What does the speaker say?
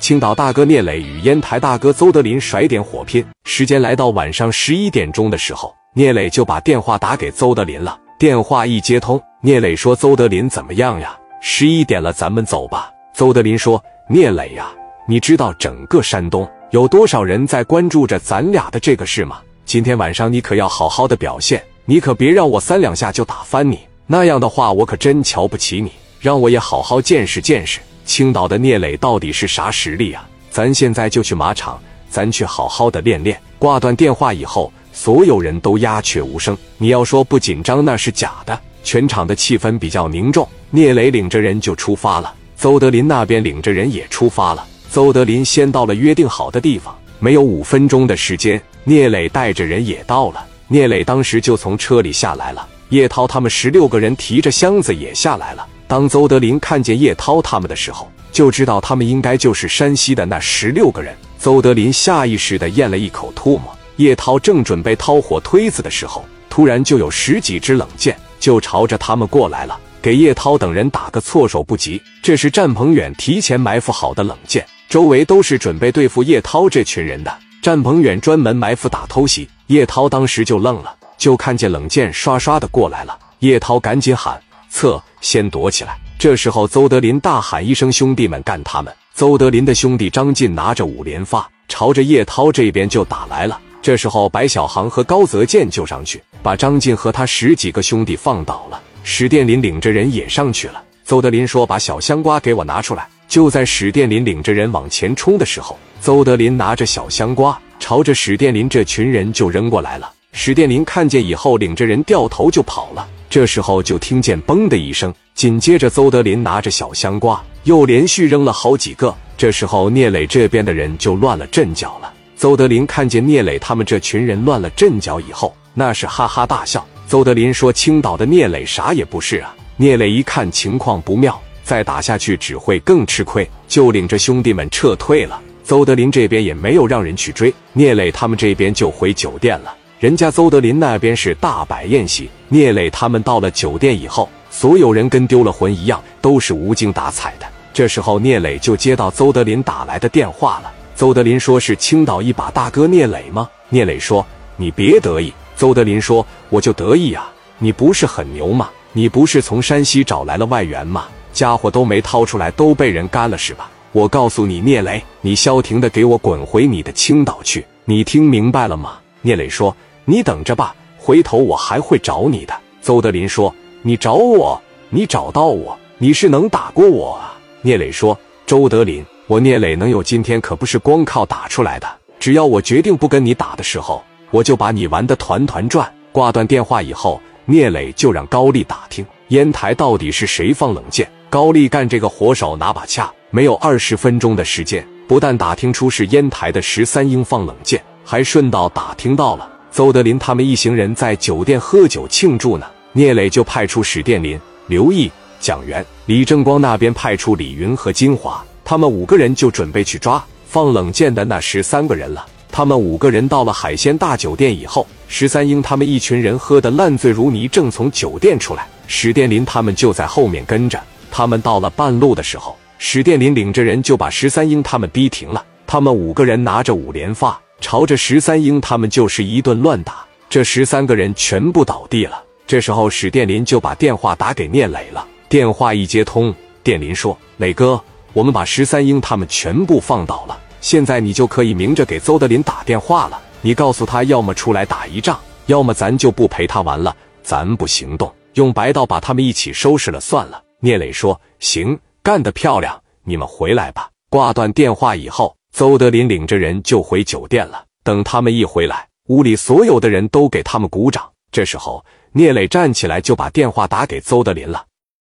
青岛大哥聂磊与烟台大哥邹德林甩点火拼。时间来到晚上十一点钟的时候，聂磊就把电话打给邹德林了。电话一接通，聂磊说：“邹德林怎么样呀？十一点了，咱们走吧。”邹德林说：“聂磊呀，你知道整个山东有多少人在关注着咱俩的这个事吗？今天晚上你可要好好的表现，你可别让我三两下就打翻你，那样的话我可真瞧不起你。让我也好好见识见识。”青岛的聂磊到底是啥实力啊？咱现在就去马场，咱去好好的练练。挂断电话以后，所有人都鸦雀无声。你要说不紧张，那是假的。全场的气氛比较凝重。聂磊领着人就出发了，邹德林那边领着人也出发了。邹德林先到了约定好的地方，没有五分钟的时间，聂磊带着人也到了。聂磊当时就从车里下来了，叶涛他们十六个人提着箱子也下来了。当邹德林看见叶涛他们的时候，就知道他们应该就是山西的那十六个人。邹德林下意识地咽了一口唾沫。叶涛正准备掏火推子的时候，突然就有十几支冷箭就朝着他们过来了，给叶涛等人打个措手不及。这是战鹏远提前埋伏好的冷箭，周围都是准备对付叶涛这群人的。战鹏远专门埋伏打偷袭，叶涛当时就愣了，就看见冷箭刷刷的过来了。叶涛赶紧喊。侧，先躲起来。这时候，邹德林大喊一声：“兄弟们，干他们！”邹德林的兄弟张进拿着五连发，朝着叶涛这边就打来了。这时候，白小航和高泽健就上去，把张进和他十几个兄弟放倒了。史殿林领着人也上去了。邹德林说：“把小香瓜给我拿出来。”就在史殿林领着人往前冲的时候，邹德林拿着小香瓜，朝着史殿林这群人就扔过来了。史殿林看见以后，领着人掉头就跑了。这时候就听见“嘣”的一声，紧接着邹德林拿着小香瓜又连续扔了好几个。这时候聂磊这边的人就乱了阵脚了。邹德林看见聂磊他们这群人乱了阵脚以后，那是哈哈大笑。邹德林说：“青岛的聂磊啥也不是啊！”聂磊一看情况不妙，再打下去只会更吃亏，就领着兄弟们撤退了。邹德林这边也没有让人去追，聂磊他们这边就回酒店了。人家邹德林那边是大摆宴席，聂磊他们到了酒店以后，所有人跟丢了魂一样，都是无精打采的。这时候，聂磊就接到邹德林打来的电话了。邹德林说：“是青岛一把大哥聂磊吗？”聂磊说：“你别得意。”邹德林说：“我就得意啊！你不是很牛吗？你不是从山西找来了外援吗？家伙都没掏出来，都被人干了是吧？我告诉你，聂磊，你消停的给我滚回你的青岛去！你听明白了吗？”聂磊说。你等着吧，回头我还会找你的。邹德林说：“你找我，你找到我，你是能打过我啊？”聂磊说：“周德林，我聂磊能有今天，可不是光靠打出来的。只要我决定不跟你打的时候，我就把你玩的团团转。”挂断电话以后，聂磊就让高丽打听烟台到底是谁放冷箭。高丽干这个活手拿把掐，没有二十分钟的时间，不但打听出是烟台的十三英放冷箭，还顺道打听到了。邹德林他们一行人在酒店喝酒庆祝呢，聂磊就派出史殿林、刘毅、蒋元、李正光那边派出李云和金华，他们五个人就准备去抓放冷箭的那十三个人了。他们五个人到了海鲜大酒店以后，十三英他们一群人喝得烂醉如泥，正从酒店出来，史殿林他们就在后面跟着。他们到了半路的时候，史殿林领着人就把十三英他们逼停了。他们五个人拿着五连发。朝着十三英他们就是一顿乱打，这十三个人全部倒地了。这时候史殿林就把电话打给聂磊了。电话一接通，殿林说：“磊哥，我们把十三英他们全部放倒了，现在你就可以明着给邹德林打电话了。你告诉他，要么出来打一仗，要么咱就不陪他玩了，咱不行动，用白道把他们一起收拾了算了。”聂磊说：“行，干得漂亮，你们回来吧。”挂断电话以后。邹德林领着人就回酒店了。等他们一回来，屋里所有的人都给他们鼓掌。这时候，聂磊站起来就把电话打给邹德林了。